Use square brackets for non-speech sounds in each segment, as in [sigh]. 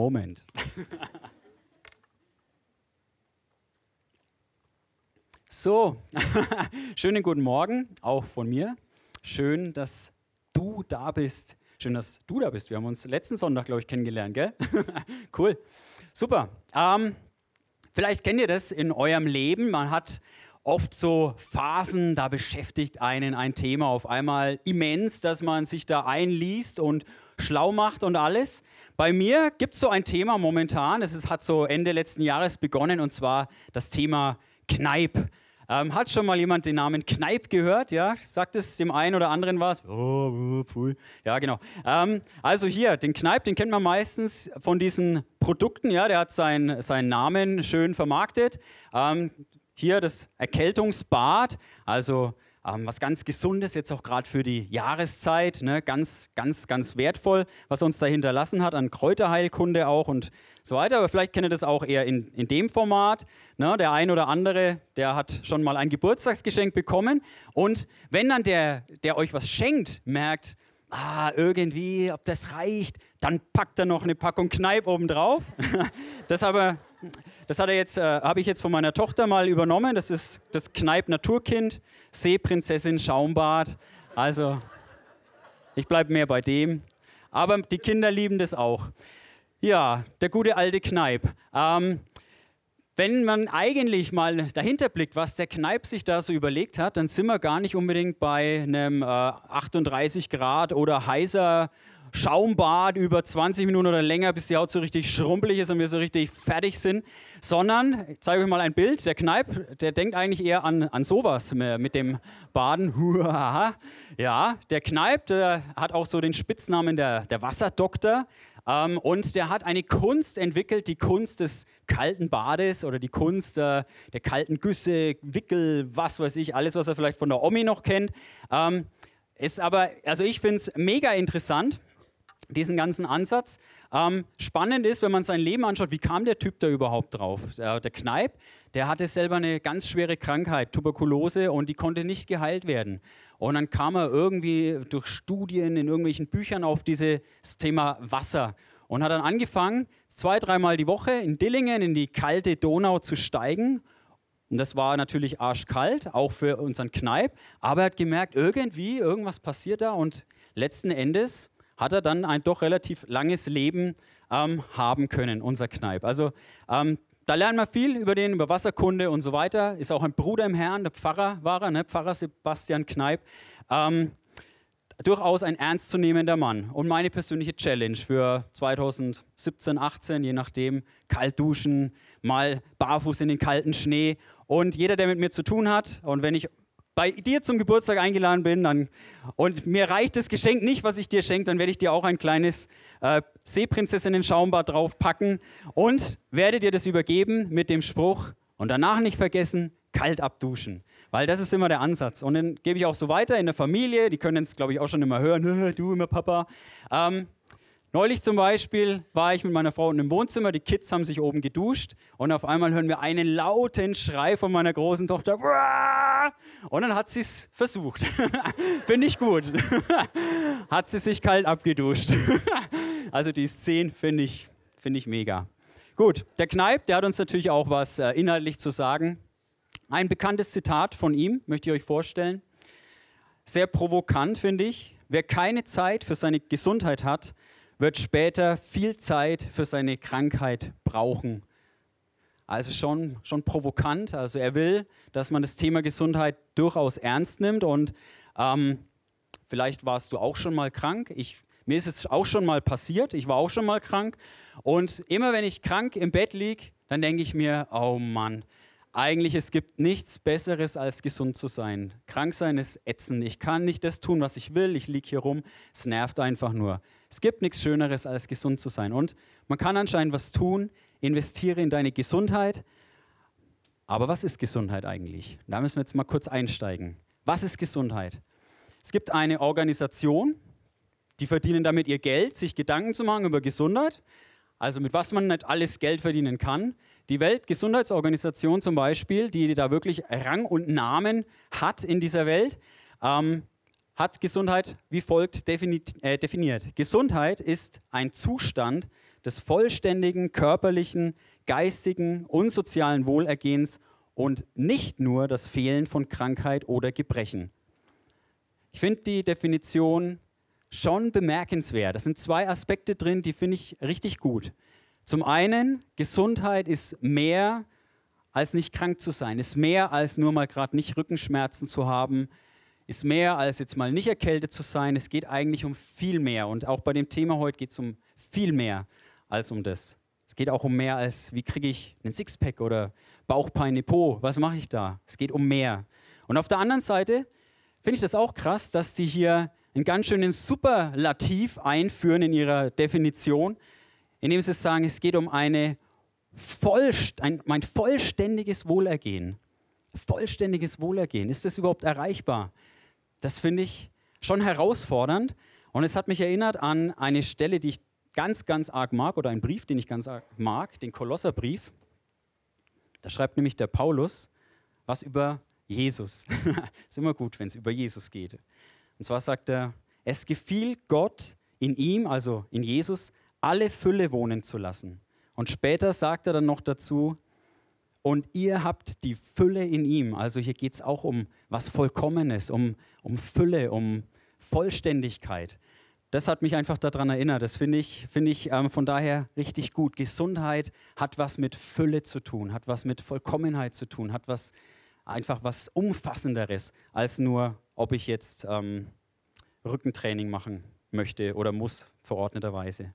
Moment. so, [laughs] schönen guten Morgen auch von mir. Schön, dass du da bist. Schön, dass du da bist. Wir haben uns letzten Sonntag, glaube ich, kennengelernt, gell? [laughs] cool. Super. Ähm, vielleicht kennt ihr das in eurem Leben. Man hat oft so Phasen, da beschäftigt einen ein Thema auf einmal immens, dass man sich da einliest und schlau macht und alles. Bei mir gibt es so ein Thema momentan, es hat so Ende letzten Jahres begonnen und zwar das Thema Kneip. Ähm, hat schon mal jemand den Namen Kneip gehört? Ja, sagt es dem einen oder anderen was? Oh, pfui. Ja, genau. Ähm, also hier, den Kneip, den kennt man meistens von diesen Produkten. Ja, der hat sein, seinen Namen schön vermarktet. Ähm, hier das Erkältungsbad, also ähm, was ganz Gesundes, jetzt auch gerade für die Jahreszeit, ne? ganz, ganz, ganz wertvoll, was uns da hinterlassen hat, an Kräuterheilkunde auch und so weiter. Aber vielleicht kennt ihr das auch eher in, in dem Format. Ne? Der ein oder andere, der hat schon mal ein Geburtstagsgeschenk bekommen. Und wenn dann der, der euch was schenkt, merkt, ah, irgendwie, ob das reicht, dann packt er noch eine Packung Kneipp oben drauf. [laughs] das aber, das hat er jetzt, äh, habe ich jetzt von meiner Tochter mal übernommen. Das ist das Kneipp Naturkind, Seeprinzessin Schaumbad. Also, ich bleibe mehr bei dem. Aber die Kinder lieben das auch. Ja, der gute alte Kneipp. Ähm, wenn man eigentlich mal dahinter blickt, was der Kneipp sich da so überlegt hat, dann sind wir gar nicht unbedingt bei einem äh, 38 Grad oder heißer Schaumbad über 20 Minuten oder länger, bis die Haut so richtig schrumpelig ist und wir so richtig fertig sind, sondern, ich zeige euch mal ein Bild, der Kneipp, der denkt eigentlich eher an, an sowas mit dem Baden. [laughs] Ja, der Kneipp, der hat auch so den Spitznamen der, der Wasserdoktor. Ähm, und der hat eine Kunst entwickelt, die Kunst des kalten Bades oder die Kunst äh, der kalten Güsse, Wickel, was weiß ich, alles, was er vielleicht von der Omi noch kennt. Ähm, ist aber, also ich finde es mega interessant diesen ganzen Ansatz. Ähm, spannend ist, wenn man sein Leben anschaut, wie kam der Typ da überhaupt drauf? Der, der Kneip, der hatte selber eine ganz schwere Krankheit, Tuberkulose, und die konnte nicht geheilt werden. Und dann kam er irgendwie durch Studien in irgendwelchen Büchern auf dieses Thema Wasser und hat dann angefangen, zwei, dreimal die Woche in Dillingen in die kalte Donau zu steigen. Und das war natürlich arschkalt, auch für unseren Kneip. Aber er hat gemerkt, irgendwie, irgendwas passiert da und letzten Endes hat er dann ein doch relativ langes Leben ähm, haben können, unser Kneipp. Also ähm, da lernen wir viel über den, über Wasserkunde und so weiter. Ist auch ein Bruder im Herrn, der Pfarrer war er, ne? Pfarrer Sebastian Kneipp. Ähm, durchaus ein ernstzunehmender Mann. Und meine persönliche Challenge für 2017, 18, je nachdem, kalt duschen, mal barfuß in den kalten Schnee. Und jeder, der mit mir zu tun hat, und wenn ich bei dir zum Geburtstag eingeladen bin dann, und mir reicht das Geschenk nicht, was ich dir schenke, dann werde ich dir auch ein kleines äh, Seeprinzessinnen-Schaumbad draufpacken und werde dir das übergeben mit dem Spruch und danach nicht vergessen, kalt abduschen. Weil das ist immer der Ansatz. Und dann gebe ich auch so weiter in der Familie, die können es, glaube ich, auch schon immer hören, [laughs] du immer Papa. Ähm, Neulich zum Beispiel war ich mit meiner Frau im Wohnzimmer, die Kids haben sich oben geduscht und auf einmal hören wir einen lauten Schrei von meiner großen Tochter. Und dann hat sie es versucht. [laughs] Finde ich gut. [laughs] hat sie sich kalt abgeduscht. [laughs] also die Szene finde ich, find ich mega. Gut, der Kneip, der hat uns natürlich auch was äh, inhaltlich zu sagen. Ein bekanntes Zitat von ihm möchte ich euch vorstellen. Sehr provokant, finde ich. Wer keine Zeit für seine Gesundheit hat, wird später viel Zeit für seine Krankheit brauchen. Also schon, schon provokant. Also er will, dass man das Thema Gesundheit durchaus ernst nimmt. Und ähm, vielleicht warst du auch schon mal krank. Ich, mir ist es auch schon mal passiert. Ich war auch schon mal krank. Und immer wenn ich krank im Bett liege, dann denke ich mir, oh Mann, eigentlich es gibt nichts Besseres als gesund zu sein. Krank sein ist ätzend. Ich kann nicht das tun, was ich will. Ich liege hier rum. Es nervt einfach nur. Es gibt nichts Schöneres als gesund zu sein. Und man kann anscheinend was tun. Investiere in deine Gesundheit. Aber was ist Gesundheit eigentlich? Da müssen wir jetzt mal kurz einsteigen. Was ist Gesundheit? Es gibt eine Organisation, die verdienen damit ihr Geld, sich Gedanken zu machen über Gesundheit. Also mit was man nicht alles Geld verdienen kann. Die Weltgesundheitsorganisation zum Beispiel, die da wirklich Rang und Namen hat in dieser Welt, ähm, hat Gesundheit wie folgt äh, definiert. Gesundheit ist ein Zustand des vollständigen körperlichen, geistigen und sozialen Wohlergehens und nicht nur das Fehlen von Krankheit oder Gebrechen. Ich finde die Definition schon bemerkenswert. Das sind zwei Aspekte drin, die finde ich richtig gut. Zum einen, Gesundheit ist mehr als nicht krank zu sein, ist mehr als nur mal gerade nicht Rückenschmerzen zu haben, ist mehr als jetzt mal nicht erkältet zu sein. Es geht eigentlich um viel mehr. Und auch bei dem Thema heute geht es um viel mehr als um das. Es geht auch um mehr als, wie kriege ich einen Sixpack oder Bauchpein Po, was mache ich da? Es geht um mehr. Und auf der anderen Seite finde ich das auch krass, dass sie hier einen ganz schönen Superlativ einführen in ihrer Definition, indem sie sagen, es geht um eine Vollst ein, mein vollständiges Wohlergehen. Vollständiges Wohlergehen. Ist das überhaupt erreichbar? Das finde ich schon herausfordernd. Und es hat mich erinnert an eine Stelle, die ich ganz, ganz arg mag, oder einen Brief, den ich ganz arg mag, den Kolosserbrief. Da schreibt nämlich der Paulus was über Jesus. [laughs] ist immer gut, wenn es über Jesus geht. Und zwar sagt er, es gefiel Gott in ihm, also in Jesus, alle Fülle wohnen zu lassen. Und später sagt er dann noch dazu, und ihr habt die Fülle in ihm. Also hier geht es auch um was Vollkommenes, um, um Fülle, um Vollständigkeit. Das hat mich einfach daran erinnert. Das finde ich, find ich ähm, von daher richtig gut. Gesundheit hat was mit Fülle zu tun, hat was mit Vollkommenheit zu tun, hat was einfach was Umfassenderes als nur, ob ich jetzt ähm, Rückentraining machen möchte oder muss, verordneterweise.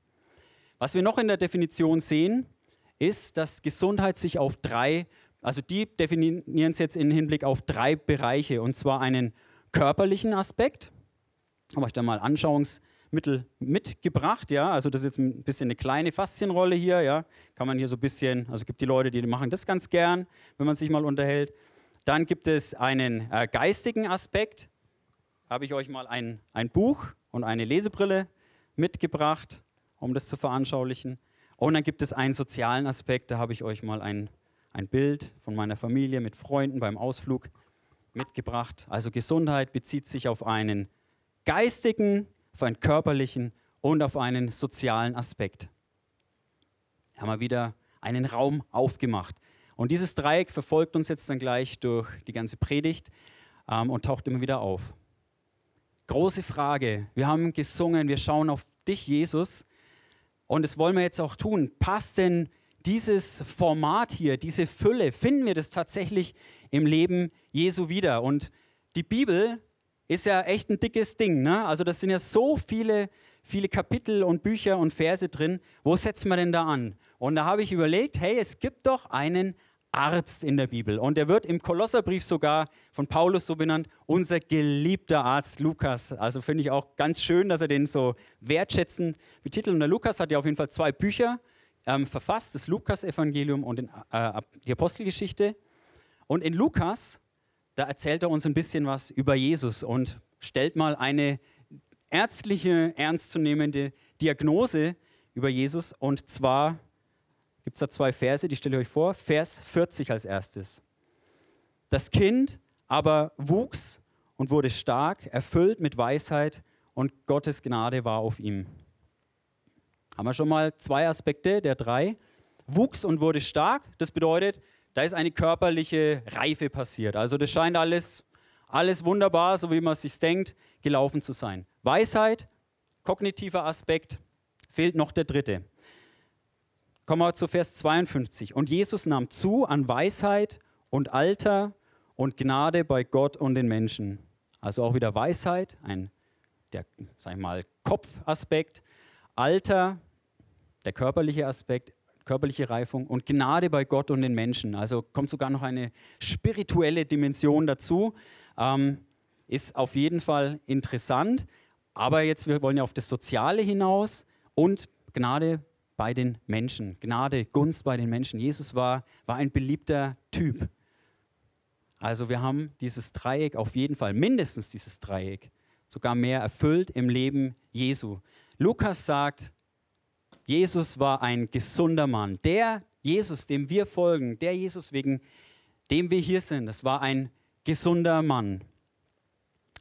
Was wir noch in der Definition sehen, ist, dass Gesundheit sich auf drei, also die definieren es jetzt im Hinblick auf drei Bereiche, und zwar einen körperlichen Aspekt. Habe ich da mal Anschauungsmittel mitgebracht, ja, also das ist jetzt ein bisschen eine kleine Faszienrolle hier, ja, kann man hier so ein bisschen, also gibt die Leute, die machen das ganz gern, wenn man sich mal unterhält. Dann gibt es einen äh, geistigen Aspekt, habe ich euch mal ein, ein Buch und eine Lesebrille mitgebracht, um das zu veranschaulichen. Und dann gibt es einen sozialen Aspekt, da habe ich euch mal ein, ein Bild von meiner Familie mit Freunden beim Ausflug mitgebracht. Also Gesundheit bezieht sich auf einen geistigen, auf einen körperlichen und auf einen sozialen Aspekt. Da haben wir wieder einen Raum aufgemacht. Und dieses Dreieck verfolgt uns jetzt dann gleich durch die ganze Predigt ähm, und taucht immer wieder auf. Große Frage. Wir haben gesungen, wir schauen auf dich, Jesus. Und das wollen wir jetzt auch tun. Passt denn dieses Format hier, diese Fülle, finden wir das tatsächlich im Leben Jesu wieder? Und die Bibel ist ja echt ein dickes Ding. Ne? Also das sind ja so viele, viele Kapitel und Bücher und Verse drin. Wo setzen wir denn da an? Und da habe ich überlegt, hey, es gibt doch einen Arzt in der Bibel. Und er wird im Kolosserbrief sogar von Paulus so benannt, unser geliebter Arzt Lukas. Also finde ich auch ganz schön, dass er den so wertschätzend betitelt. Und der Lukas hat ja auf jeden Fall zwei Bücher ähm, verfasst, das Lukas-Evangelium und den, äh, die Apostelgeschichte. Und in Lukas, da erzählt er uns ein bisschen was über Jesus und stellt mal eine ärztliche, ernstzunehmende Diagnose über Jesus. Und zwar gibt es da zwei Verse, die stelle ich euch vor. Vers 40 als erstes. Das Kind aber wuchs und wurde stark, erfüllt mit Weisheit und Gottes Gnade war auf ihm. Haben wir schon mal zwei Aspekte der drei. Wuchs und wurde stark, das bedeutet, da ist eine körperliche Reife passiert. Also das scheint alles, alles wunderbar, so wie man es sich denkt, gelaufen zu sein. Weisheit, kognitiver Aspekt, fehlt noch der dritte. Kommen wir zu Vers 52. Und Jesus nahm zu an Weisheit und Alter und Gnade bei Gott und den Menschen. Also auch wieder Weisheit, ein, der, sag ich mal, Kopfaspekt, Alter, der körperliche Aspekt, körperliche Reifung und Gnade bei Gott und den Menschen. Also kommt sogar noch eine spirituelle Dimension dazu. Ähm, ist auf jeden Fall interessant. Aber jetzt, wir wollen ja auf das Soziale hinaus und Gnade bei den Menschen. Gnade, Gunst bei den Menschen. Jesus war, war ein beliebter Typ. Also wir haben dieses Dreieck auf jeden Fall, mindestens dieses Dreieck, sogar mehr erfüllt im Leben Jesu. Lukas sagt, Jesus war ein gesunder Mann. Der Jesus, dem wir folgen, der Jesus, wegen dem wir hier sind, das war ein gesunder Mann.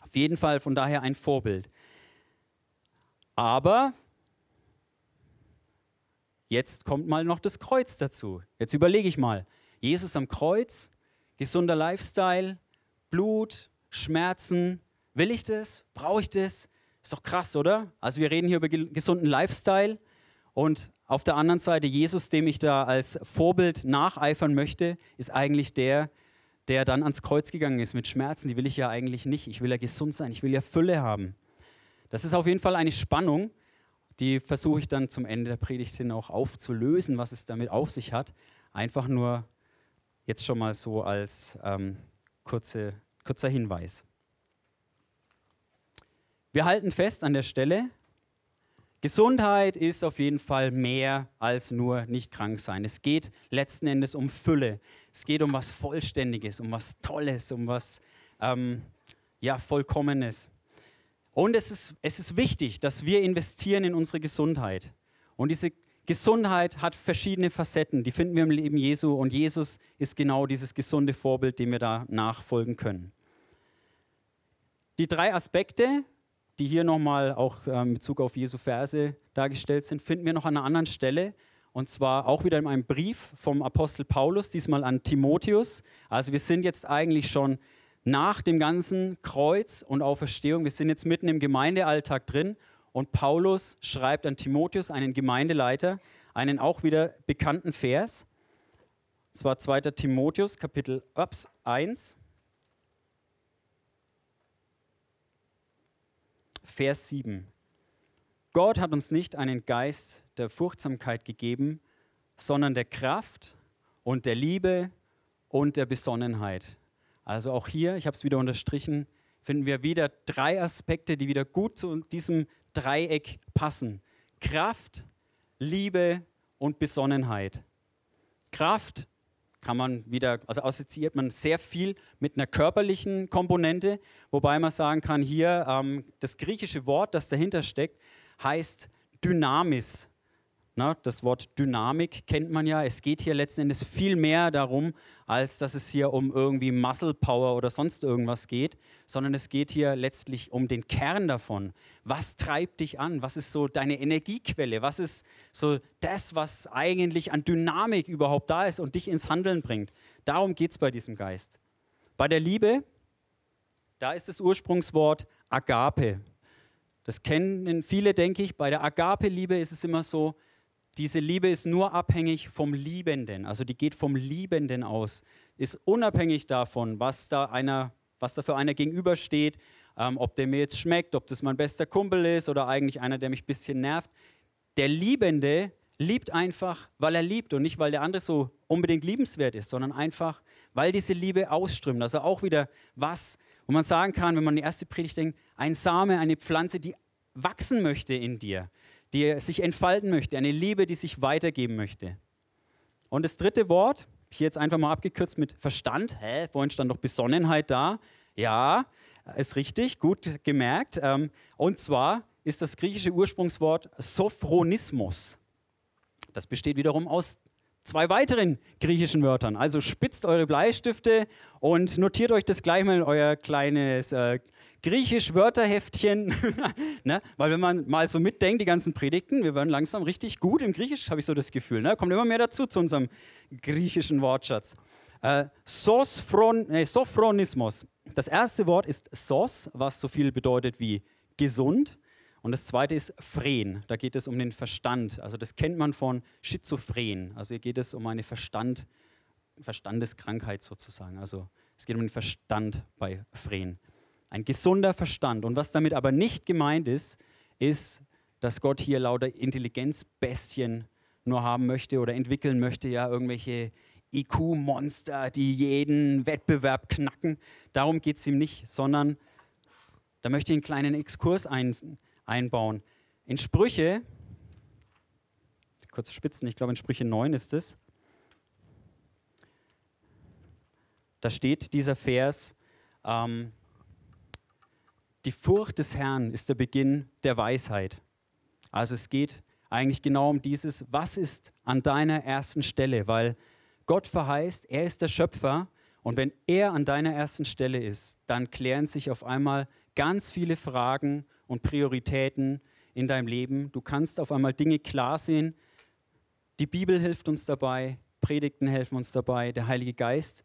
Auf jeden Fall von daher ein Vorbild. Aber jetzt kommt mal noch das Kreuz dazu. Jetzt überlege ich mal, Jesus am Kreuz, gesunder Lifestyle, Blut, Schmerzen, will ich das? Brauche ich das? Ist doch krass, oder? Also wir reden hier über gesunden Lifestyle und auf der anderen Seite Jesus, dem ich da als Vorbild nacheifern möchte, ist eigentlich der, der dann ans Kreuz gegangen ist mit Schmerzen. Die will ich ja eigentlich nicht. Ich will ja gesund sein, ich will ja Fülle haben. Das ist auf jeden Fall eine Spannung, die versuche ich dann zum Ende der Predigt hin auch aufzulösen, was es damit auf sich hat. Einfach nur jetzt schon mal so als ähm, kurze, kurzer Hinweis. Wir halten fest an der Stelle, Gesundheit ist auf jeden Fall mehr als nur nicht krank sein. Es geht letzten Endes um Fülle. Es geht um was Vollständiges, um was Tolles, um was ähm, ja, Vollkommenes. Und es ist, es ist wichtig, dass wir investieren in unsere Gesundheit. Und diese Gesundheit hat verschiedene Facetten, die finden wir im Leben Jesu. Und Jesus ist genau dieses gesunde Vorbild, dem wir da nachfolgen können. Die drei Aspekte, die hier nochmal auch äh, in Bezug auf Jesu Verse dargestellt sind, finden wir noch an einer anderen Stelle. Und zwar auch wieder in einem Brief vom Apostel Paulus, diesmal an Timotheus. Also wir sind jetzt eigentlich schon nach dem ganzen Kreuz und Auferstehung, wir sind jetzt mitten im Gemeindealltag drin. Und Paulus schreibt an Timotheus, einen Gemeindeleiter, einen auch wieder bekannten Vers. Und zwar 2. Timotheus, Kapitel ups, 1, Vers 7. Gott hat uns nicht einen Geist der Furchtsamkeit gegeben, sondern der Kraft und der Liebe und der Besonnenheit. Also auch hier, ich habe es wieder unterstrichen, finden wir wieder drei Aspekte, die wieder gut zu diesem Dreieck passen. Kraft, Liebe und Besonnenheit. Kraft kann man wieder, also assoziiert man sehr viel mit einer körperlichen Komponente, wobei man sagen kann, hier ähm, das griechische Wort, das dahinter steckt, heißt Dynamis. Na, das Wort Dynamik kennt man ja. Es geht hier letzten Endes viel mehr darum, als dass es hier um irgendwie Muscle Power oder sonst irgendwas geht, sondern es geht hier letztlich um den Kern davon. Was treibt dich an? Was ist so deine Energiequelle? Was ist so das, was eigentlich an Dynamik überhaupt da ist und dich ins Handeln bringt? Darum geht es bei diesem Geist. Bei der Liebe, da ist das Ursprungswort Agape. Das kennen viele, denke ich. Bei der Agape-Liebe ist es immer so, diese Liebe ist nur abhängig vom Liebenden, also die geht vom Liebenden aus, ist unabhängig davon, was da, einer, was da für einer gegenübersteht, ähm, ob der mir jetzt schmeckt, ob das mein bester Kumpel ist oder eigentlich einer, der mich ein bisschen nervt. Der Liebende liebt einfach, weil er liebt und nicht, weil der andere so unbedingt liebenswert ist, sondern einfach, weil diese Liebe ausströmt. Also auch wieder was, wo man sagen kann, wenn man an die erste Predigt denkt, ein Same, eine Pflanze, die wachsen möchte in dir die sich entfalten möchte, eine Liebe, die sich weitergeben möchte. Und das dritte Wort, hier jetzt einfach mal abgekürzt mit Verstand. Hä, vorhin stand doch Besonnenheit da. Ja, ist richtig, gut gemerkt. Ähm, und zwar ist das griechische Ursprungswort Sophronismus. Das besteht wiederum aus zwei weiteren griechischen Wörtern. Also spitzt eure Bleistifte und notiert euch das gleich mal in euer kleines äh, Griechisch-Wörterheftchen. [laughs] ne? Weil wenn man mal so mitdenkt, die ganzen Predigten, wir werden langsam richtig gut im Griechisch, habe ich so das Gefühl. Ne? Kommt immer mehr dazu zu unserem griechischen Wortschatz. Äh, Sophron, nee, Sophronismus. Das erste Wort ist sos, was so viel bedeutet wie gesund. Und das zweite ist Phren. Da geht es um den Verstand. Also das kennt man von Schizophren. Also hier geht es um eine Verstand, Verstandeskrankheit sozusagen. Also es geht um den Verstand bei Phren. Ein gesunder Verstand. Und was damit aber nicht gemeint ist, ist, dass Gott hier lauter Intelligenzbestien nur haben möchte oder entwickeln möchte, ja, irgendwelche IQ-Monster, die jeden Wettbewerb knacken. Darum geht es ihm nicht, sondern da möchte ich einen kleinen Exkurs ein, einbauen. In Sprüche, kurz spitzen, ich glaube in Sprüche 9 ist es, da steht dieser Vers, ähm, die Furcht des Herrn ist der Beginn der Weisheit. Also es geht eigentlich genau um dieses, was ist an deiner ersten Stelle, weil Gott verheißt, er ist der Schöpfer und wenn er an deiner ersten Stelle ist, dann klären sich auf einmal ganz viele Fragen und Prioritäten in deinem Leben. Du kannst auf einmal Dinge klar sehen, Die Bibel hilft uns dabei, Predigten helfen uns dabei, der Heilige Geist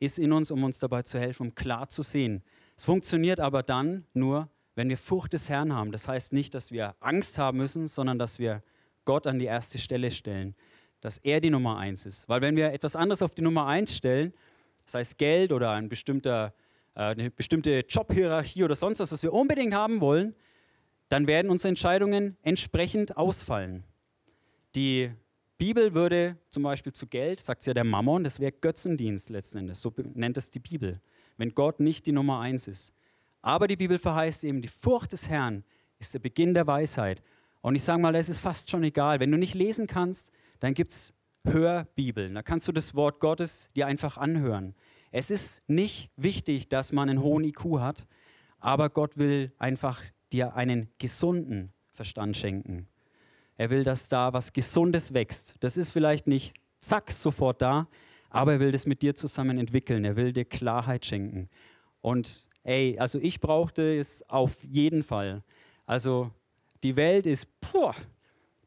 ist in uns, um uns dabei zu helfen, um klar zu sehen. Es funktioniert aber dann nur, wenn wir Furcht des Herrn haben. Das heißt nicht, dass wir Angst haben müssen, sondern dass wir Gott an die erste Stelle stellen, dass er die Nummer eins ist. Weil wenn wir etwas anderes auf die Nummer eins stellen, sei es Geld oder ein bestimmter, eine bestimmte Jobhierarchie oder sonst was, was wir unbedingt haben wollen, dann werden unsere Entscheidungen entsprechend ausfallen. Die Bibel würde zum Beispiel zu Geld, sagt ja der Mammon, das wäre Götzendienst letzten Endes, so nennt es die Bibel, wenn Gott nicht die Nummer eins ist. Aber die Bibel verheißt eben, die Furcht des Herrn ist der Beginn der Weisheit. Und ich sage mal, das ist fast schon egal. Wenn du nicht lesen kannst, dann gibt es Hörbibeln. Da kannst du das Wort Gottes dir einfach anhören. Es ist nicht wichtig, dass man einen hohen IQ hat, aber Gott will einfach dir einen gesunden Verstand schenken. Er will, dass da was Gesundes wächst. Das ist vielleicht nicht zack sofort da, aber er will das mit dir zusammen entwickeln. Er will dir Klarheit schenken. Und ey, also ich brauchte es auf jeden Fall. Also die Welt ist, puh,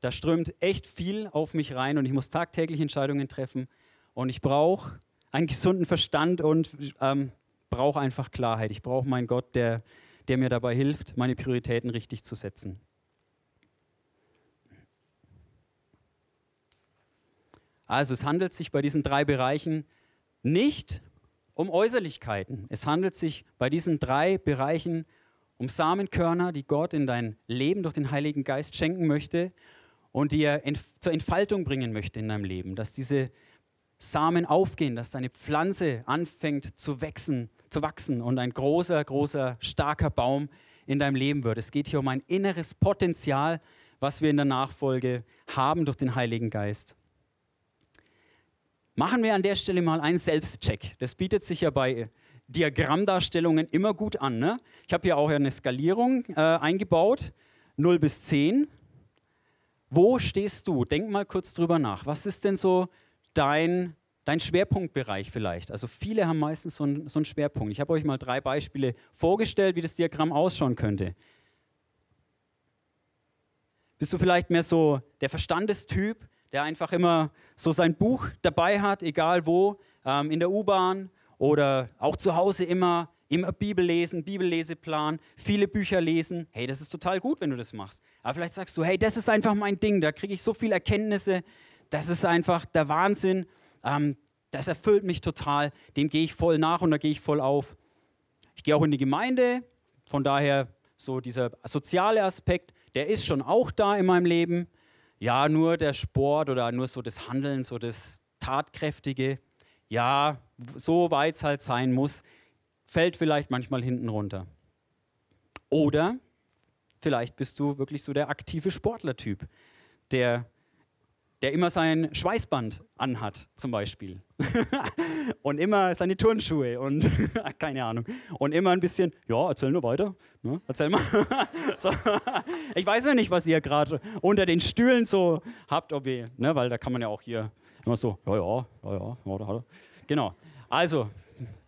da strömt echt viel auf mich rein und ich muss tagtäglich Entscheidungen treffen und ich brauche einen gesunden Verstand und ähm, brauche einfach Klarheit. Ich brauche meinen Gott, der, der mir dabei hilft, meine Prioritäten richtig zu setzen. Also es handelt sich bei diesen drei Bereichen nicht um Äußerlichkeiten. Es handelt sich bei diesen drei Bereichen um Samenkörner, die Gott in dein Leben durch den Heiligen Geist schenken möchte und die er zur Entfaltung bringen möchte in deinem Leben. Dass diese Samen aufgehen, dass deine Pflanze anfängt zu wachsen, zu wachsen und ein großer, großer, starker Baum in deinem Leben wird. Es geht hier um ein inneres Potenzial, was wir in der Nachfolge haben durch den Heiligen Geist. Machen wir an der Stelle mal einen Selbstcheck. Das bietet sich ja bei Diagrammdarstellungen immer gut an. Ne? Ich habe hier auch eine Skalierung äh, eingebaut, 0 bis 10. Wo stehst du? Denk mal kurz drüber nach. Was ist denn so dein, dein Schwerpunktbereich vielleicht? Also viele haben meistens so, ein, so einen Schwerpunkt. Ich habe euch mal drei Beispiele vorgestellt, wie das Diagramm ausschauen könnte. Bist du vielleicht mehr so der Verstandestyp, der einfach immer so sein Buch dabei hat, egal wo, ähm, in der U-Bahn oder auch zu Hause immer, immer Bibel lesen, Bibelleseplan, viele Bücher lesen. Hey, das ist total gut, wenn du das machst. Aber vielleicht sagst du, hey, das ist einfach mein Ding, da kriege ich so viele Erkenntnisse, das ist einfach der Wahnsinn, ähm, das erfüllt mich total, dem gehe ich voll nach und da gehe ich voll auf. Ich gehe auch in die Gemeinde, von daher so dieser soziale Aspekt, der ist schon auch da in meinem Leben. Ja, nur der Sport oder nur so das Handeln, so das Tatkräftige, ja, so weit es halt sein muss, fällt vielleicht manchmal hinten runter. Oder vielleicht bist du wirklich so der aktive Sportlertyp, der der immer sein Schweißband anhat, zum Beispiel. [laughs] und immer seine Turnschuhe und [laughs] keine Ahnung. Und immer ein bisschen, ja, erzähl nur weiter. Ne? Erzähl mal. [laughs] so. Ich weiß ja nicht, was ihr gerade unter den Stühlen so habt, ob ihr, ne, weil da kann man ja auch hier immer so, ja, ja, ja, ja, ja, ja. Genau. Also,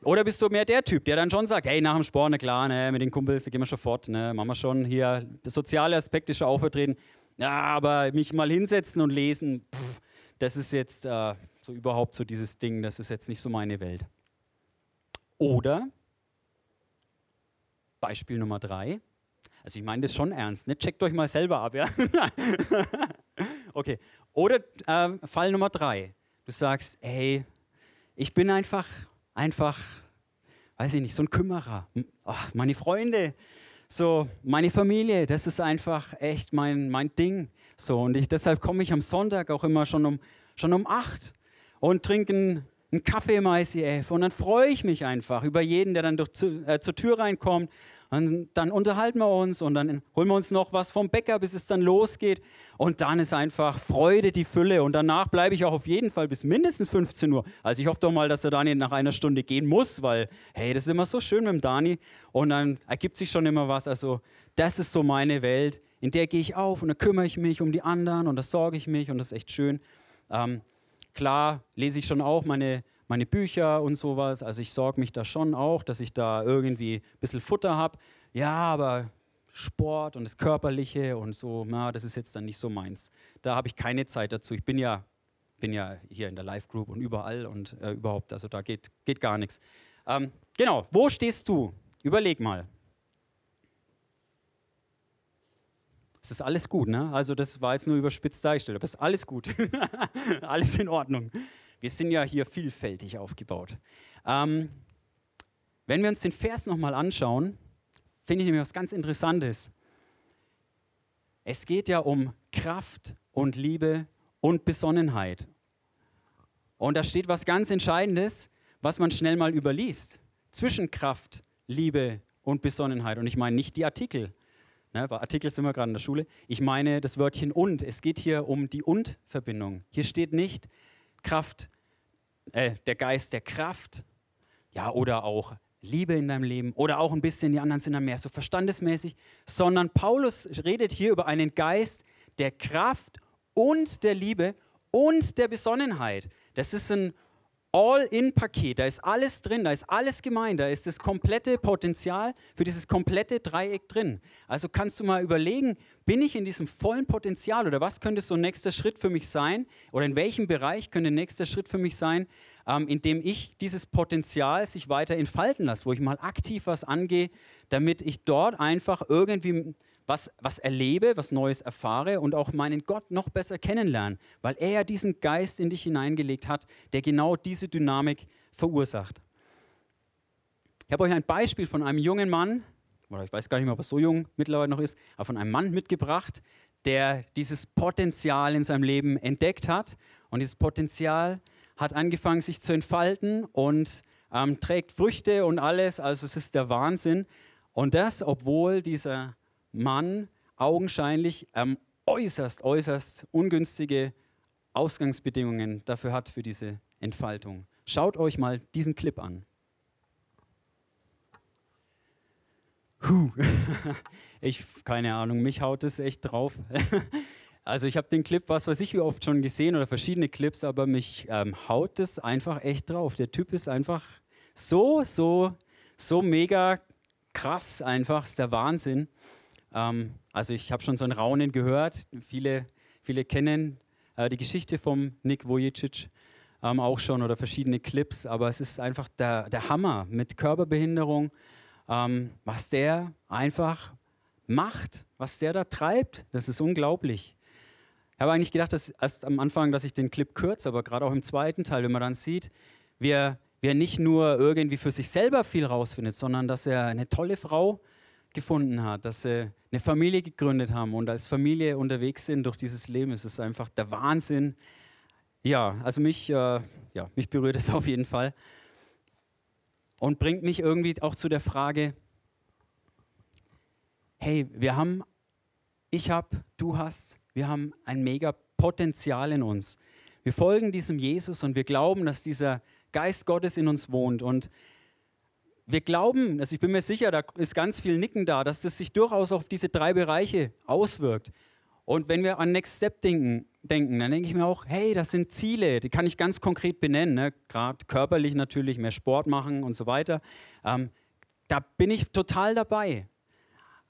oder bist du mehr der Typ, der dann schon sagt, hey, nach dem Sport, na klar, ne, mit den Kumpels, da gehen wir schon fort, ne, machen wir schon hier, das soziale Aspekt ist schon aufvertreten. Ja, aber mich mal hinsetzen und lesen, pff, das ist jetzt äh, so überhaupt so dieses Ding, das ist jetzt nicht so meine Welt. Oder Beispiel Nummer drei. Also ich meine das schon ernst, ne? checkt euch mal selber ab, ja. [laughs] okay. Oder äh, Fall Nummer drei. Du sagst, hey, ich bin einfach, einfach, weiß ich nicht, so ein Kümmerer. Oh, meine Freunde, so, meine Familie, das ist einfach echt mein, mein Ding. So, und ich, deshalb komme ich am Sonntag auch immer schon um, schon um acht und trinke einen, Kaffee im ICF. Und dann freue ich mich einfach über jeden, der dann durch, zu, äh, zur Tür reinkommt und dann unterhalten wir uns und dann holen wir uns noch was vom Bäcker, bis es dann losgeht. Und dann ist einfach Freude die Fülle. Und danach bleibe ich auch auf jeden Fall bis mindestens 15 Uhr. Also ich hoffe doch mal, dass der Dani nach einer Stunde gehen muss, weil, hey, das ist immer so schön mit dem Dani. Und dann ergibt sich schon immer was. Also das ist so meine Welt. In der gehe ich auf und da kümmere ich mich um die anderen und da sorge ich mich und das ist echt schön. Ähm, klar lese ich schon auch meine meine Bücher und sowas. Also ich sorge mich da schon auch, dass ich da irgendwie ein bisschen Futter habe. Ja, aber Sport und das Körperliche und so, na, das ist jetzt dann nicht so meins. Da habe ich keine Zeit dazu. Ich bin ja, bin ja hier in der Live Group und überall und äh, überhaupt, also da geht, geht gar nichts. Ähm, genau, wo stehst du? Überleg mal. Es ist alles gut, ne? Also das war jetzt nur überspitzt dargestellt, aber es ist alles gut. [laughs] alles in Ordnung. Wir sind ja hier vielfältig aufgebaut. Ähm, wenn wir uns den Vers nochmal anschauen, finde ich nämlich was ganz Interessantes. Es geht ja um Kraft und Liebe und Besonnenheit. Und da steht was ganz Entscheidendes, was man schnell mal überliest. Zwischen Kraft, Liebe und Besonnenheit. Und ich meine nicht die Artikel. Ne, bei Artikel sind wir gerade in der Schule. Ich meine das Wörtchen und. Es geht hier um die und-Verbindung. Hier steht nicht Kraft, äh, der Geist der Kraft, ja, oder auch Liebe in deinem Leben oder auch ein bisschen, die anderen sind dann mehr so verstandesmäßig, sondern Paulus redet hier über einen Geist der Kraft und der Liebe und der Besonnenheit. Das ist ein All-in-Paket, da ist alles drin, da ist alles gemeint, da ist das komplette Potenzial für dieses komplette Dreieck drin. Also kannst du mal überlegen, bin ich in diesem vollen Potenzial oder was könnte so ein nächster Schritt für mich sein oder in welchem Bereich könnte ein nächster Schritt für mich sein, ähm, in dem ich dieses Potenzial sich weiter entfalten lasse, wo ich mal aktiv was angehe, damit ich dort einfach irgendwie was, was erlebe, was Neues erfahre und auch meinen Gott noch besser kennenlerne, weil er ja diesen Geist in dich hineingelegt hat, der genau diese Dynamik verursacht. Ich habe euch ein Beispiel von einem jungen Mann, oder ich weiß gar nicht mehr, ob er so jung mittlerweile noch ist, aber von einem Mann mitgebracht, der dieses Potenzial in seinem Leben entdeckt hat. Und dieses Potenzial hat angefangen, sich zu entfalten und ähm, trägt Früchte und alles. Also es ist der Wahnsinn. Und das, obwohl dieser Mann augenscheinlich ähm, äußerst, äußerst ungünstige Ausgangsbedingungen dafür hat für diese Entfaltung. Schaut euch mal diesen Clip an. Puh. [laughs] Ich, keine Ahnung, mich haut es echt drauf. [laughs] Also ich habe den Clip, was weiß ich, wie oft schon gesehen oder verschiedene Clips, aber mich ähm, haut es einfach echt drauf. Der Typ ist einfach so, so, so mega krass einfach, ist der Wahnsinn. Ähm, also ich habe schon so ein Raunen gehört. Viele, viele kennen äh, die Geschichte vom Nick Vujicic ähm, auch schon oder verschiedene Clips, aber es ist einfach der, der Hammer mit Körperbehinderung, ähm, was der einfach macht, was der da treibt. Das ist unglaublich. Ich habe eigentlich gedacht, dass erst am Anfang, dass ich den Clip kürze, aber gerade auch im zweiten Teil, wenn man dann sieht, wie er, wie er nicht nur irgendwie für sich selber viel rausfindet, sondern dass er eine tolle Frau gefunden hat, dass sie eine Familie gegründet haben und als Familie unterwegs sind durch dieses Leben. Es ist einfach der Wahnsinn. Ja, also mich, äh, ja, mich berührt es [laughs] auf jeden Fall und bringt mich irgendwie auch zu der Frage, hey, wir haben, ich habe, du hast, wir haben ein mega Potenzial in uns. Wir folgen diesem Jesus und wir glauben, dass dieser Geist Gottes in uns wohnt und wir glauben, also ich bin mir sicher, da ist ganz viel Nicken da, dass das sich durchaus auf diese drei Bereiche auswirkt. Und wenn wir an Next Step denken, denken dann denke ich mir auch, hey, das sind Ziele, die kann ich ganz konkret benennen, ne? gerade körperlich natürlich, mehr Sport machen und so weiter. Ähm, da bin ich total dabei.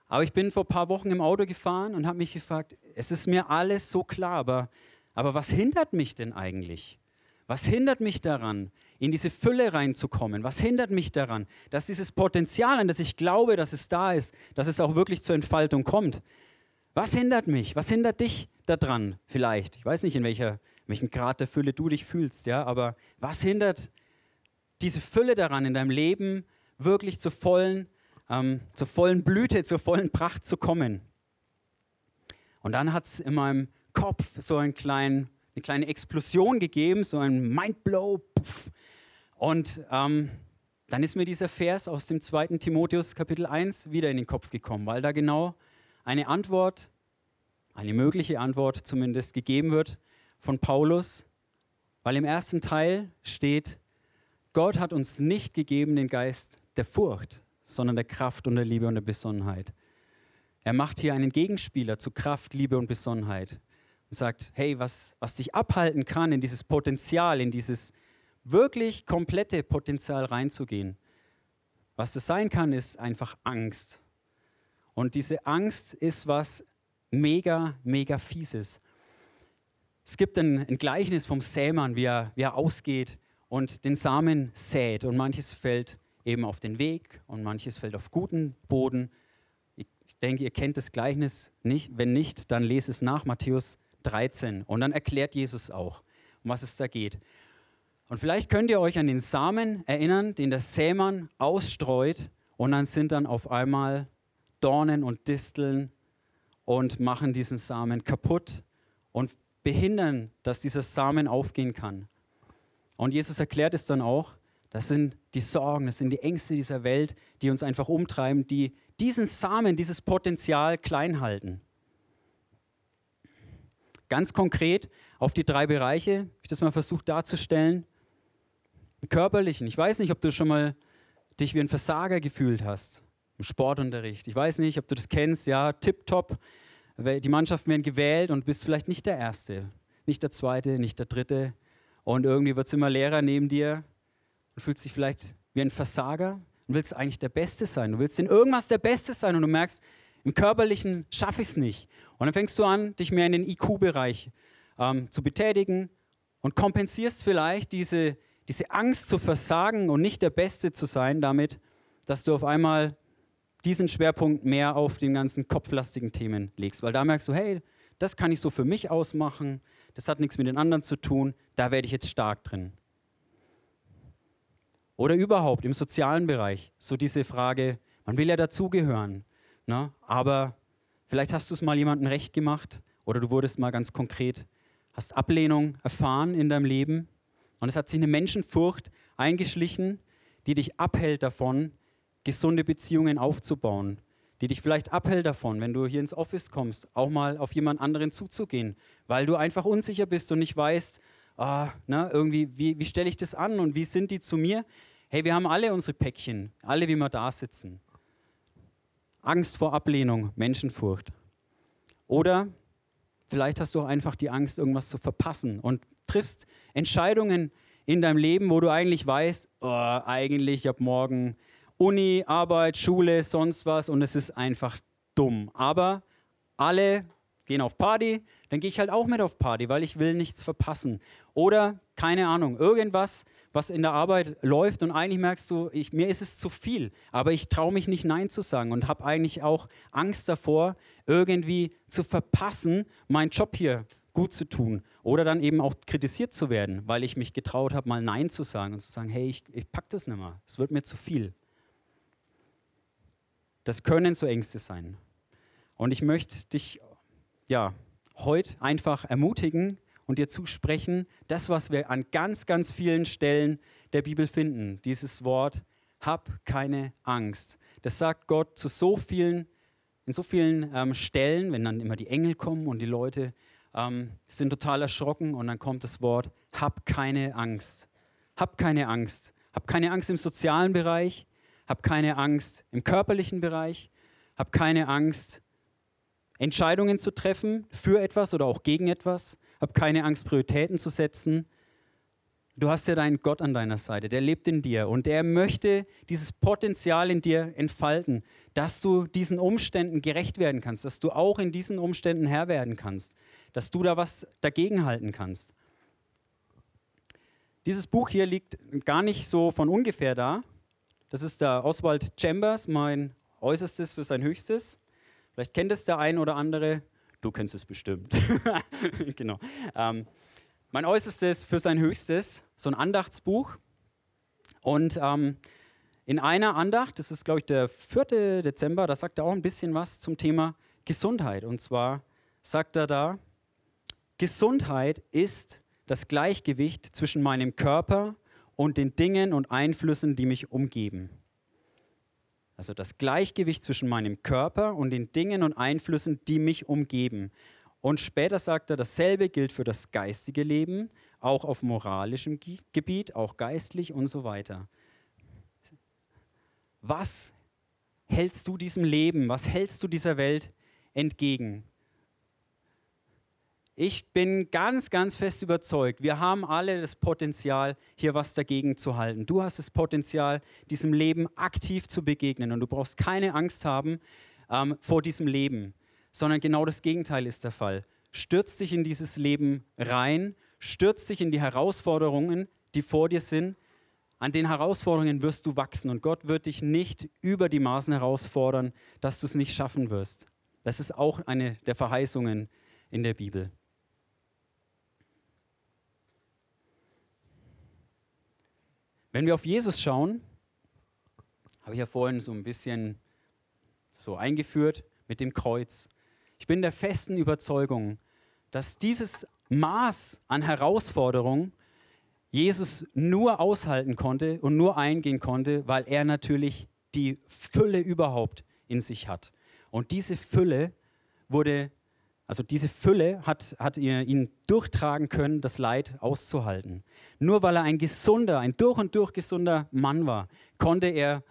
Aber ich bin vor ein paar Wochen im Auto gefahren und habe mich gefragt, es ist mir alles so klar, aber, aber was hindert mich denn eigentlich? Was hindert mich daran, in diese Fülle reinzukommen? Was hindert mich daran, dass dieses Potenzial, an das ich glaube, dass es da ist, dass es auch wirklich zur Entfaltung kommt? Was hindert mich? Was hindert dich daran vielleicht? Ich weiß nicht, in, welcher, in welchem Grad der Fülle du dich fühlst, ja, aber was hindert diese Fülle daran, in deinem Leben wirklich zur vollen, ähm, zur vollen Blüte, zur vollen Pracht zu kommen? Und dann hat es in meinem Kopf so einen kleinen eine kleine Explosion gegeben, so ein Mindblow. Puff. Und ähm, dann ist mir dieser Vers aus dem 2. Timotheus Kapitel 1 wieder in den Kopf gekommen, weil da genau eine Antwort, eine mögliche Antwort zumindest gegeben wird von Paulus, weil im ersten Teil steht, Gott hat uns nicht gegeben den Geist der Furcht, sondern der Kraft und der Liebe und der Besonnenheit. Er macht hier einen Gegenspieler zu Kraft, Liebe und Besonnenheit und sagt, hey, was, was dich abhalten kann, in dieses Potenzial, in dieses wirklich komplette Potenzial reinzugehen, was das sein kann, ist einfach Angst. Und diese Angst ist was mega, mega fieses. Es gibt ein, ein Gleichnis vom Sämann, wie er, wie er ausgeht und den Samen sät. Und manches fällt eben auf den Weg und manches fällt auf guten Boden. Ich denke, ihr kennt das Gleichnis nicht. Wenn nicht, dann lese es nach, Matthäus 13. Und dann erklärt Jesus auch, um was es da geht. Und vielleicht könnt ihr euch an den Samen erinnern, den der Sämann ausstreut und dann sind dann auf einmal Dornen und Disteln und machen diesen Samen kaputt und behindern, dass dieser Samen aufgehen kann. Und Jesus erklärt es dann auch, das sind die Sorgen, das sind die Ängste dieser Welt, die uns einfach umtreiben, die diesen Samen, dieses Potenzial klein halten. Ganz konkret auf die drei Bereiche, ich das mal versucht darzustellen. Im körperlichen, ich weiß nicht, ob du schon mal dich wie ein Versager gefühlt hast im Sportunterricht. Ich weiß nicht, ob du das kennst, ja, tipptopp. Die Mannschaften werden gewählt und bist vielleicht nicht der Erste, nicht der Zweite, nicht der Dritte. Und irgendwie wird es immer leerer neben dir und fühlst dich vielleicht wie ein Versager und willst eigentlich der Beste sein. Du willst in irgendwas der Beste sein und du merkst, im Körperlichen schaffe ich es nicht. Und dann fängst du an, dich mehr in den IQ-Bereich ähm, zu betätigen und kompensierst vielleicht diese, diese Angst zu versagen und nicht der Beste zu sein damit, dass du auf einmal diesen Schwerpunkt mehr auf den ganzen kopflastigen Themen legst. Weil da merkst du, hey, das kann ich so für mich ausmachen, das hat nichts mit den anderen zu tun, da werde ich jetzt stark drin. Oder überhaupt im sozialen Bereich, so diese Frage, man will ja dazugehören, ne? aber vielleicht hast du es mal jemandem recht gemacht oder du wurdest mal ganz konkret, hast Ablehnung erfahren in deinem Leben und es hat sich eine Menschenfurcht eingeschlichen, die dich abhält davon, gesunde Beziehungen aufzubauen, die dich vielleicht abhält davon, wenn du hier ins Office kommst, auch mal auf jemand anderen zuzugehen, weil du einfach unsicher bist und nicht weißt, ah, na, irgendwie, wie, wie stelle ich das an und wie sind die zu mir? Hey, wir haben alle unsere Päckchen, alle, wie wir da sitzen. Angst vor Ablehnung, Menschenfurcht. Oder vielleicht hast du auch einfach die Angst, irgendwas zu verpassen und triffst Entscheidungen in deinem Leben, wo du eigentlich weißt, oh, eigentlich ab morgen Uni, Arbeit, Schule, sonst was und es ist einfach dumm. Aber alle gehen auf Party, dann gehe ich halt auch mit auf Party, weil ich will nichts verpassen. Oder, keine Ahnung, irgendwas, was in der Arbeit läuft und eigentlich merkst du, ich, mir ist es zu viel, aber ich traue mich nicht Nein zu sagen und habe eigentlich auch Angst davor, irgendwie zu verpassen, meinen Job hier gut zu tun. Oder dann eben auch kritisiert zu werden, weil ich mich getraut habe, mal Nein zu sagen und zu sagen, hey, ich, ich pack das nicht mehr, es wird mir zu viel. Das können so Ängste sein. Und ich möchte dich ja, heute einfach ermutigen und dir zusprechen, das, was wir an ganz, ganz vielen Stellen der Bibel finden, dieses Wort, hab keine Angst. Das sagt Gott zu so vielen, in so vielen ähm, Stellen, wenn dann immer die Engel kommen und die Leute ähm, sind total erschrocken und dann kommt das Wort, hab keine Angst. Hab keine Angst. Hab keine Angst im sozialen Bereich, hab keine Angst im körperlichen Bereich, hab keine Angst, Entscheidungen zu treffen für etwas oder auch gegen etwas. Hab keine Angst, Prioritäten zu setzen. Du hast ja deinen Gott an deiner Seite, der lebt in dir und der möchte dieses Potenzial in dir entfalten, dass du diesen Umständen gerecht werden kannst, dass du auch in diesen Umständen Herr werden kannst, dass du da was dagegen halten kannst. Dieses Buch hier liegt gar nicht so von ungefähr da. Das ist der Oswald Chambers, mein Äußerstes für sein Höchstes. Vielleicht kennt es der ein oder andere. Du kennst es bestimmt. [laughs] genau. Ähm, mein Äußerstes für sein Höchstes, so ein Andachtsbuch. Und ähm, in einer Andacht, das ist glaube ich der 4. Dezember, da sagt er auch ein bisschen was zum Thema Gesundheit. Und zwar sagt er da, Gesundheit ist das Gleichgewicht zwischen meinem Körper und den Dingen und Einflüssen, die mich umgeben. Also das Gleichgewicht zwischen meinem Körper und den Dingen und Einflüssen, die mich umgeben. Und später sagt er, dasselbe gilt für das geistige Leben, auch auf moralischem Gebiet, auch geistlich und so weiter. Was hältst du diesem Leben, was hältst du dieser Welt entgegen? Ich bin ganz, ganz fest überzeugt, wir haben alle das Potenzial, hier was dagegen zu halten. Du hast das Potenzial, diesem Leben aktiv zu begegnen und du brauchst keine Angst haben, ähm, vor diesem Leben, sondern genau das Gegenteil ist der Fall. Stürzt dich in dieses Leben rein, stürzt dich in die Herausforderungen, die vor dir sind. An den Herausforderungen wirst du wachsen und Gott wird dich nicht über die Maßen herausfordern, dass du es nicht schaffen wirst. Das ist auch eine der Verheißungen in der Bibel. Wenn wir auf Jesus schauen, habe ich ja vorhin so ein bisschen so eingeführt mit dem Kreuz. Ich bin der festen Überzeugung, dass dieses Maß an Herausforderung Jesus nur aushalten konnte und nur eingehen konnte, weil er natürlich die Fülle überhaupt in sich hat. Und diese Fülle wurde, also diese Fülle hat, hat ihn durchtragen können, das Leid auszuhalten. Nur weil er ein gesunder, ein durch und durch gesunder Mann war, konnte er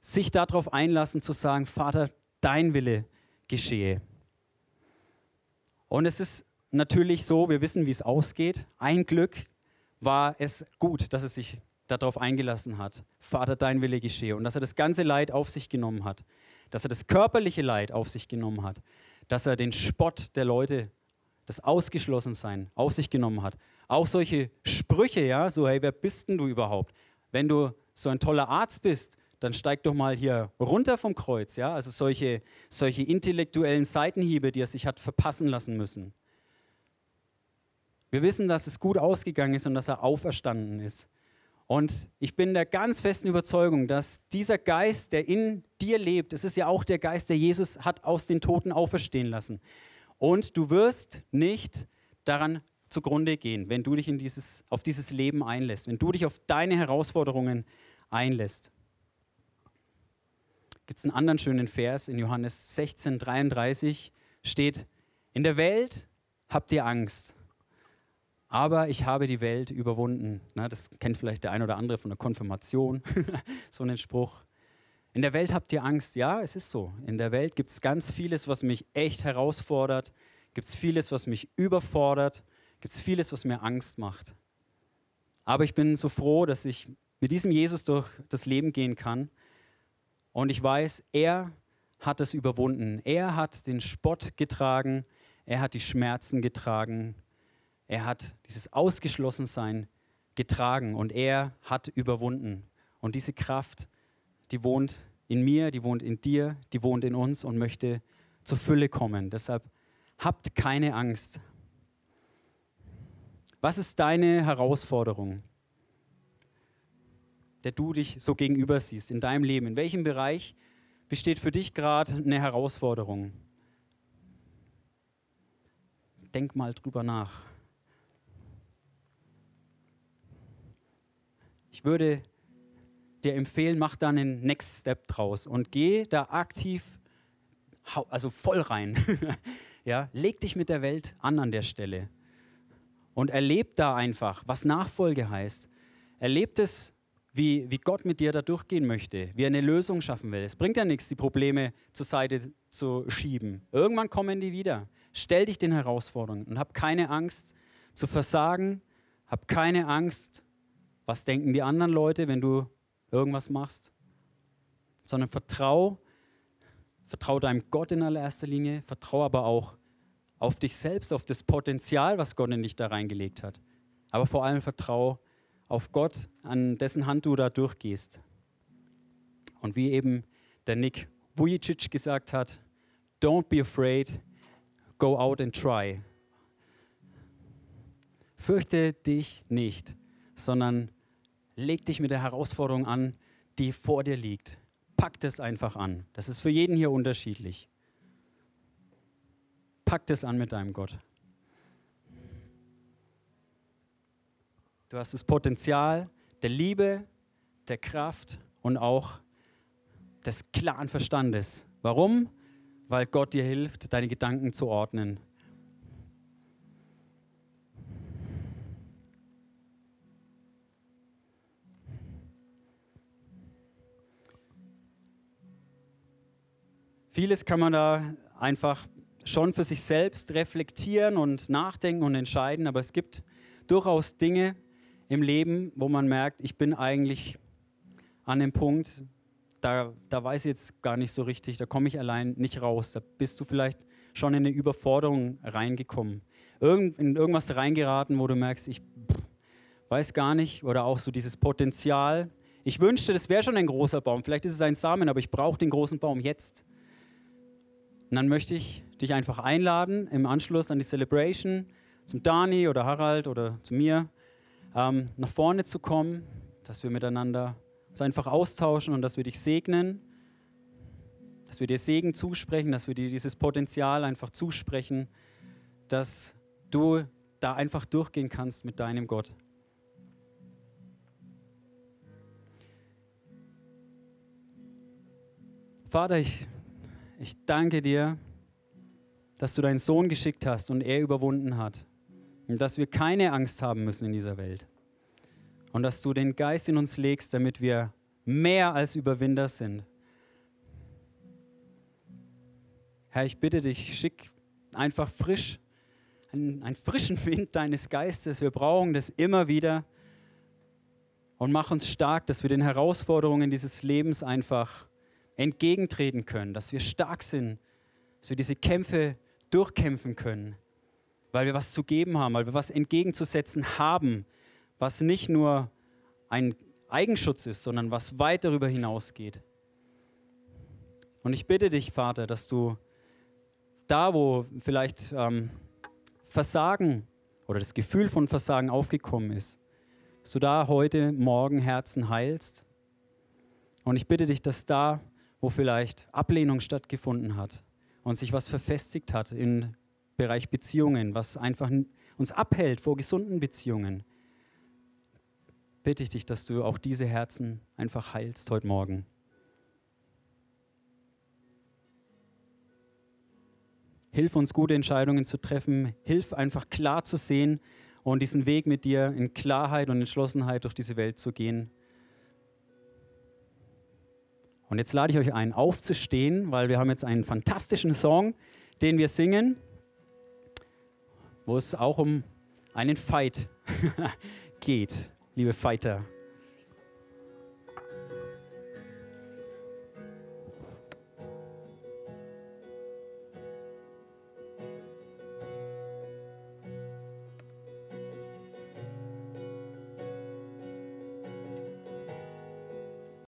sich darauf einlassen zu sagen, Vater, dein Wille geschehe. Und es ist natürlich so, wir wissen, wie es ausgeht. Ein Glück war es gut, dass er sich darauf eingelassen hat. Vater, dein Wille geschehe. Und dass er das ganze Leid auf sich genommen hat. Dass er das körperliche Leid auf sich genommen hat. Dass er den Spott der Leute, das Ausgeschlossensein auf sich genommen hat. Auch solche Sprüche, ja, so, hey, wer bist denn du überhaupt? Wenn du so ein toller Arzt bist, dann steig doch mal hier runter vom Kreuz, ja? Also solche, solche intellektuellen Seitenhiebe, die er sich hat verpassen lassen müssen. Wir wissen, dass es gut ausgegangen ist und dass er auferstanden ist. Und ich bin der ganz festen Überzeugung, dass dieser Geist, der in dir lebt, es ist ja auch der Geist, der Jesus hat aus den Toten auferstehen lassen. Und du wirst nicht daran zugrunde gehen, wenn du dich in dieses, auf dieses Leben einlässt, wenn du dich auf deine Herausforderungen einlässt. Gibt es einen anderen schönen Vers in Johannes 16, 33 steht, in der Welt habt ihr Angst, aber ich habe die Welt überwunden. Das kennt vielleicht der ein oder andere von der Konfirmation, [laughs] so einen Spruch. In der Welt habt ihr Angst. Ja, es ist so. In der Welt gibt es ganz vieles, was mich echt herausfordert. Gibt es vieles, was mich überfordert. Gibt es vieles, was mir Angst macht. Aber ich bin so froh, dass ich mit diesem Jesus durch das Leben gehen kann. Und ich weiß, er hat es überwunden. Er hat den Spott getragen. Er hat die Schmerzen getragen. Er hat dieses Ausgeschlossensein getragen und er hat überwunden. Und diese Kraft, die wohnt in mir, die wohnt in dir, die wohnt in uns und möchte zur Fülle kommen. Deshalb habt keine Angst. Was ist deine Herausforderung, der du dich so gegenüber siehst in deinem Leben? In welchem Bereich besteht für dich gerade eine Herausforderung? Denk mal drüber nach. Ich würde dir empfehlen, mach da einen Next Step draus und geh da aktiv, also voll rein. [laughs] ja, leg dich mit der Welt an an der Stelle und erleb da einfach, was Nachfolge heißt. Erleb es, wie, wie Gott mit dir da durchgehen möchte, wie er eine Lösung schaffen will. Es bringt ja nichts, die Probleme zur Seite zu schieben. Irgendwann kommen die wieder. Stell dich den Herausforderungen und hab keine Angst zu versagen, hab keine Angst was denken die anderen Leute, wenn du irgendwas machst, sondern vertrau, vertrau deinem Gott in allererster Linie, vertrau aber auch auf dich selbst, auf das Potenzial, was Gott in dich da reingelegt hat. Aber vor allem vertrau auf Gott, an dessen Hand du da durchgehst. Und wie eben der Nick Vujicic gesagt hat, don't be afraid, go out and try. Fürchte dich nicht, sondern leg dich mit der Herausforderung an, die vor dir liegt. Pack das einfach an. Das ist für jeden hier unterschiedlich. Pack das an mit deinem Gott. Du hast das Potenzial der Liebe, der Kraft und auch des klaren Verstandes. Warum? Weil Gott dir hilft, deine Gedanken zu ordnen Vieles kann man da einfach schon für sich selbst reflektieren und nachdenken und entscheiden, aber es gibt durchaus Dinge im Leben, wo man merkt, ich bin eigentlich an dem Punkt, da, da weiß ich jetzt gar nicht so richtig, da komme ich allein nicht raus. Da bist du vielleicht schon in eine Überforderung reingekommen. Irgend, in irgendwas reingeraten, wo du merkst, ich weiß gar nicht, oder auch so dieses Potenzial. Ich wünschte, das wäre schon ein großer Baum. Vielleicht ist es ein Samen, aber ich brauche den großen Baum jetzt. Und dann möchte ich dich einfach einladen, im Anschluss an die Celebration, zum Dani oder Harald oder zu mir, ähm, nach vorne zu kommen, dass wir miteinander uns einfach austauschen und dass wir dich segnen, dass wir dir Segen zusprechen, dass wir dir dieses Potenzial einfach zusprechen, dass du da einfach durchgehen kannst mit deinem Gott. Vater, ich, ich danke dir, dass du deinen Sohn geschickt hast und er überwunden hat. Und dass wir keine Angst haben müssen in dieser Welt. Und dass du den Geist in uns legst, damit wir mehr als Überwinder sind. Herr, ich bitte dich, schick einfach frisch, einen, einen frischen Wind deines Geistes. Wir brauchen das immer wieder. Und mach uns stark, dass wir den Herausforderungen dieses Lebens einfach entgegentreten können, dass wir stark sind, dass wir diese Kämpfe durchkämpfen können, weil wir was zu geben haben, weil wir was entgegenzusetzen haben, was nicht nur ein Eigenschutz ist, sondern was weit darüber hinausgeht. Und ich bitte dich, Vater, dass du da, wo vielleicht ähm, Versagen oder das Gefühl von Versagen aufgekommen ist, dass du da heute Morgen Herzen heilst. Und ich bitte dich, dass da wo vielleicht Ablehnung stattgefunden hat und sich was verfestigt hat im Bereich Beziehungen, was einfach uns abhält vor gesunden Beziehungen, bitte ich dich, dass du auch diese Herzen einfach heilst heute Morgen. Hilf uns, gute Entscheidungen zu treffen. Hilf einfach klar zu sehen und diesen Weg mit dir in Klarheit und Entschlossenheit durch diese Welt zu gehen. Und jetzt lade ich euch ein, aufzustehen, weil wir haben jetzt einen fantastischen Song, den wir singen, wo es auch um einen Fight [laughs] geht, liebe Fighter.